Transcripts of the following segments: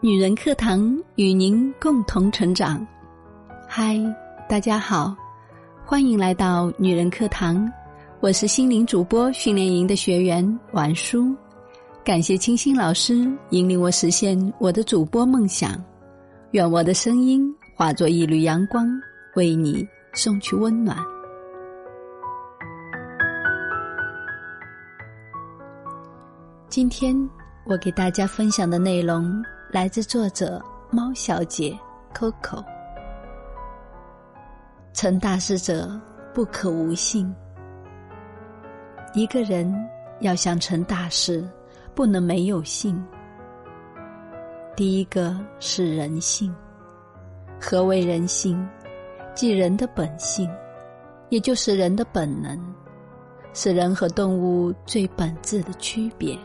女人课堂与您共同成长。嗨，大家好，欢迎来到女人课堂，我是心灵主播训练营的学员婉舒。感谢清新老师引领我实现我的主播梦想。愿我的声音化作一缕阳光，为你送去温暖。今天我给大家分享的内容来自作者猫小姐 Coco。成大事者不可无信。一个人要想成大事，不能没有信。第一个是人性。何为人性？即人的本性，也就是人的本能，是人和动物最本质的区别。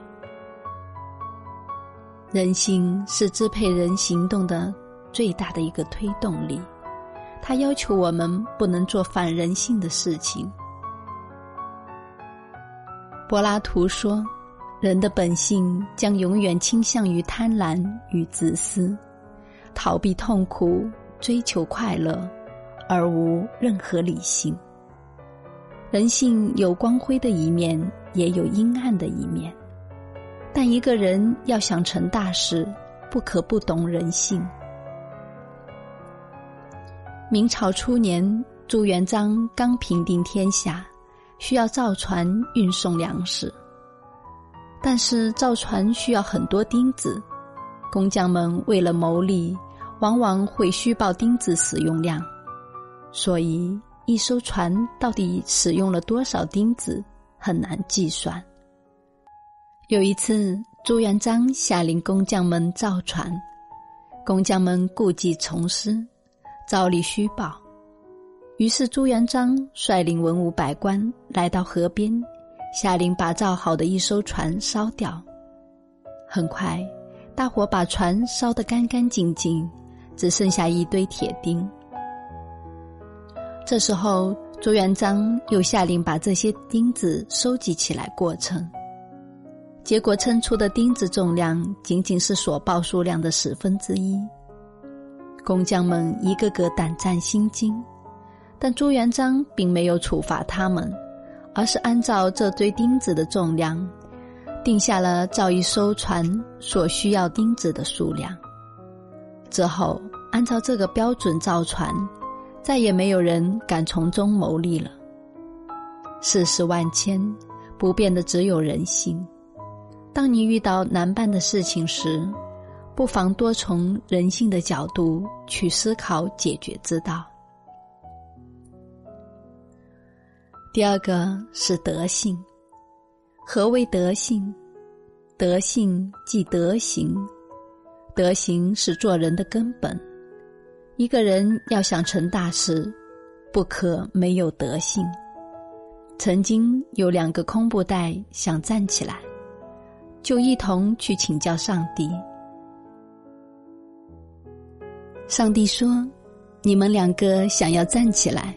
人性是支配人行动的最大的一个推动力，它要求我们不能做反人性的事情。柏拉图说：“人的本性将永远倾向于贪婪与自私，逃避痛苦，追求快乐，而无任何理性。人性有光辉的一面，也有阴暗的一面。”但一个人要想成大事，不可不懂人性。明朝初年，朱元璋刚平定天下，需要造船运送粮食。但是造船需要很多钉子，工匠们为了牟利，往往会虚报钉子使用量，所以一艘船到底使用了多少钉子，很难计算。有一次，朱元璋下令工匠们造船，工匠们故技重施，照例虚报。于是朱元璋率领文武百官来到河边，下令把造好的一艘船烧掉。很快，大火把船烧得干干净净，只剩下一堆铁钉。这时候，朱元璋又下令把这些钉子收集起来过称。结果称出的钉子重量仅仅是所报数量的十分之一，工匠们一个个胆战心惊，但朱元璋并没有处罚他们，而是按照这堆钉子的重量，定下了造一艘船所需要钉子的数量。之后，按照这个标准造船，再也没有人敢从中牟利了。世事万千，不变的只有人性。当你遇到难办的事情时，不妨多从人性的角度去思考解决之道。第二个是德性。何为德性？德性即德行，德行是做人的根本。一个人要想成大事，不可没有德性。曾经有两个空布袋想站起来。就一同去请教上帝。上帝说：“你们两个想要站起来，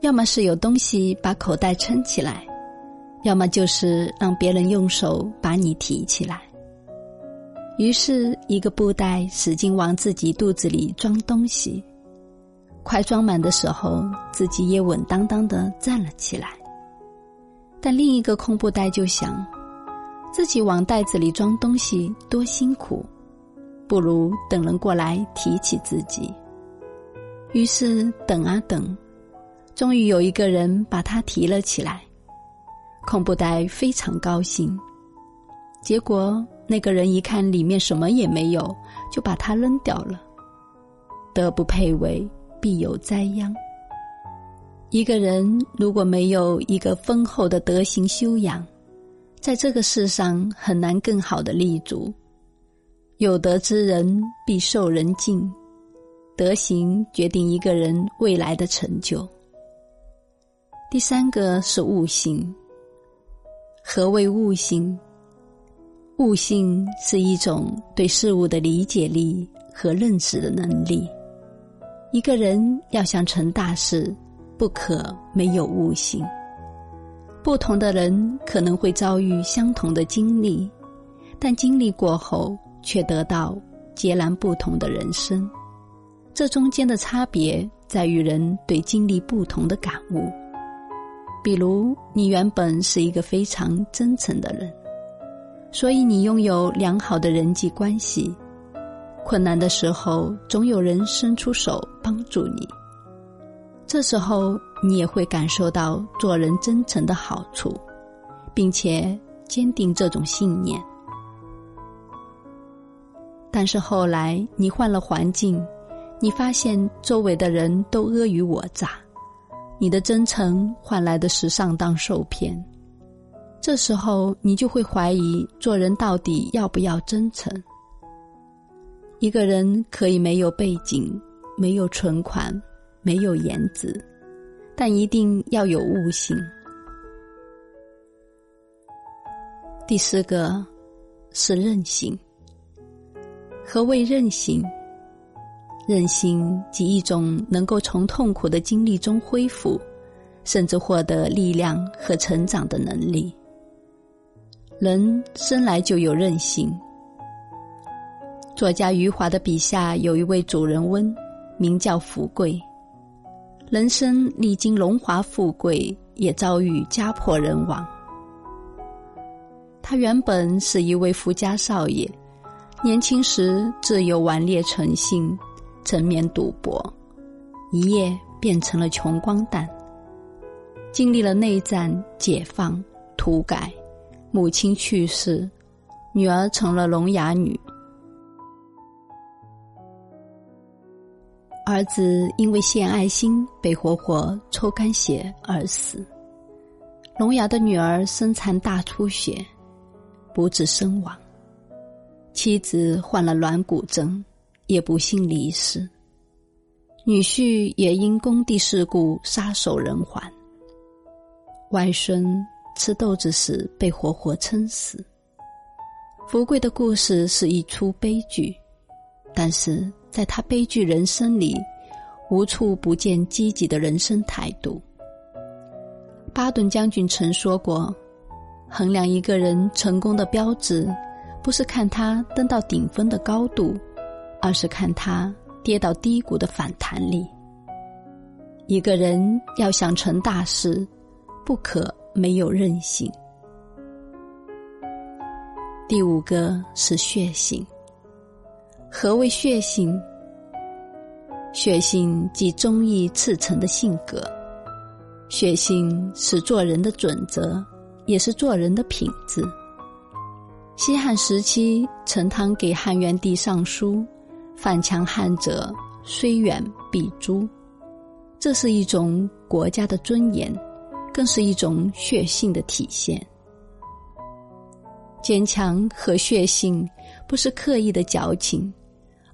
要么是有东西把口袋撑起来，要么就是让别人用手把你提起来。”于是，一个布袋使劲往自己肚子里装东西，快装满的时候，自己也稳当当的站了起来。但另一个空布袋就想。自己往袋子里装东西多辛苦，不如等人过来提起自己。于是等啊等，终于有一个人把他提了起来。空布袋非常高兴。结果那个人一看里面什么也没有，就把它扔掉了。德不配位，必有灾殃。一个人如果没有一个丰厚的德行修养，在这个世上很难更好的立足。有德之人必受人敬，德行决定一个人未来的成就。第三个是悟性。何谓悟性？悟性是一种对事物的理解力和认识的能力。一个人要想成大事，不可没有悟性。不同的人可能会遭遇相同的经历，但经历过后却得到截然不同的人生。这中间的差别在于人对经历不同的感悟。比如，你原本是一个非常真诚的人，所以你拥有良好的人际关系。困难的时候，总有人伸出手帮助你。这时候，你也会感受到做人真诚的好处，并且坚定这种信念。但是后来，你换了环境，你发现周围的人都阿谀我诈，你的真诚换来的是上当受骗。这时候，你就会怀疑做人到底要不要真诚。一个人可以没有背景，没有存款，没有颜值，但一定要有悟性。第四个是韧性。何谓韧性？韧性即一种能够从痛苦的经历中恢复，甚至获得力量和成长的能力。人生来就有韧性。作家余华的笔下有一位主人翁，名叫福贵。人生历经荣华富贵，也遭遇家破人亡。他原本是一位富家少爷，年轻时自幼顽劣成性，沉湎赌博，一夜变成了穷光蛋。经历了内战、解放、土改，母亲去世，女儿成了聋哑女。儿子因为献爱心被活活抽干血而死，聋哑的女儿身残大出血，不治身亡。妻子患了软骨症，也不幸离世。女婿也因工地事故撒手人寰。外孙吃豆子时被活活撑死。福贵的故事是一出悲剧，但是。在他悲剧人生里，无处不见积极的人生态度。巴顿将军曾说过：“衡量一个人成功的标志，不是看他登到顶峰的高度，而是看他跌到低谷的反弹力。”一个人要想成大事，不可没有韧性。第五个是血性。何谓血性？血性即忠义赤诚的性格。血性是做人的准则，也是做人的品质。西汉时期，陈汤给汉元帝上书：“犯强汉者，虽远必诛。”这是一种国家的尊严，更是一种血性的体现。坚强和血性不是刻意的矫情。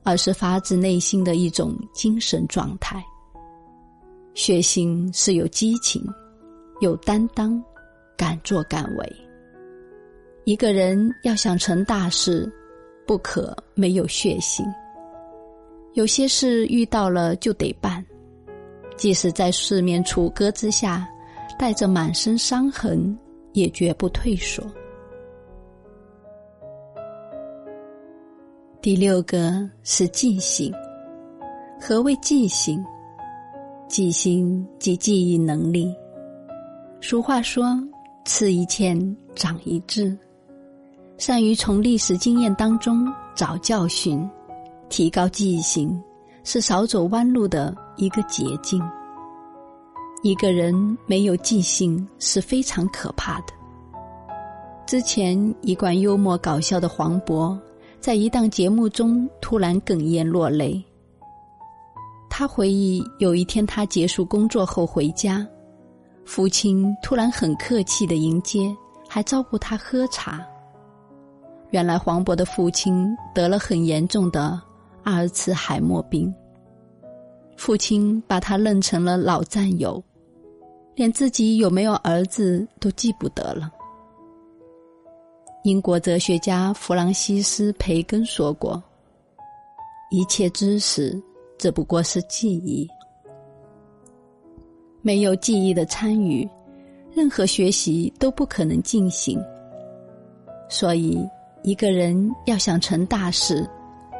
而是发自内心的一种精神状态。血性是有激情、有担当、敢作敢为。一个人要想成大事，不可没有血性。有些事遇到了就得办，即使在四面楚歌之下，带着满身伤痕，也绝不退缩。第六个是记性。何谓记性？记性即记忆能力。俗话说：“吃一堑，长一智。”善于从历史经验当中找教训，提高记性，是少走弯路的一个捷径。一个人没有记性是非常可怕的。之前一贯幽默搞笑的黄渤。在一档节目中，突然哽咽落泪。他回忆，有一天他结束工作后回家，父亲突然很客气的迎接，还招呼他喝茶。原来黄渤的父亲得了很严重的阿尔茨海默病，父亲把他认成了老战友，连自己有没有儿子都记不得了。英国哲学家弗朗西斯·培根说过：“一切知识只不过是记忆，没有记忆的参与，任何学习都不可能进行。所以，一个人要想成大事，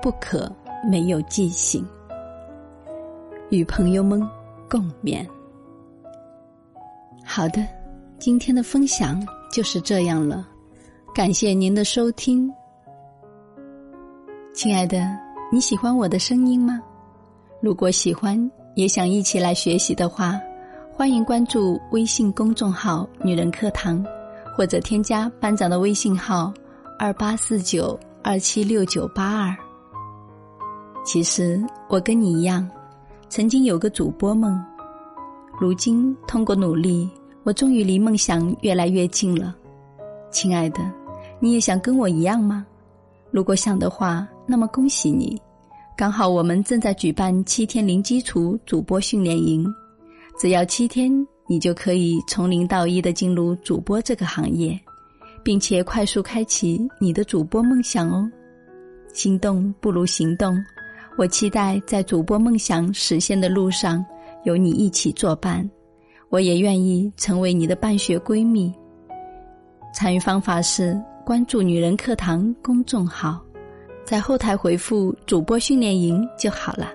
不可没有记性。与朋友们共勉。好的，今天的分享就是这样了，感谢您的收听。亲爱的，你喜欢我的声音吗？如果喜欢，也想一起来学习的话，欢迎关注微信公众号“女人课堂”，或者添加班长的微信号：二八四九二七六九八二。其实我跟你一样。曾经有个主播梦，如今通过努力，我终于离梦想越来越近了。亲爱的，你也想跟我一样吗？如果想的话，那么恭喜你，刚好我们正在举办七天零基础主播训练营，只要七天，你就可以从零到一的进入主播这个行业，并且快速开启你的主播梦想哦。心动不如行动。我期待在主播梦想实现的路上有你一起作伴，我也愿意成为你的办学闺蜜。参与方法是关注“女人课堂”公众号，在后台回复“主播训练营”就好了。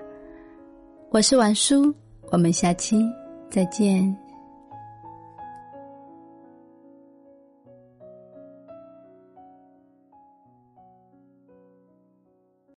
我是婉叔，我们下期再见。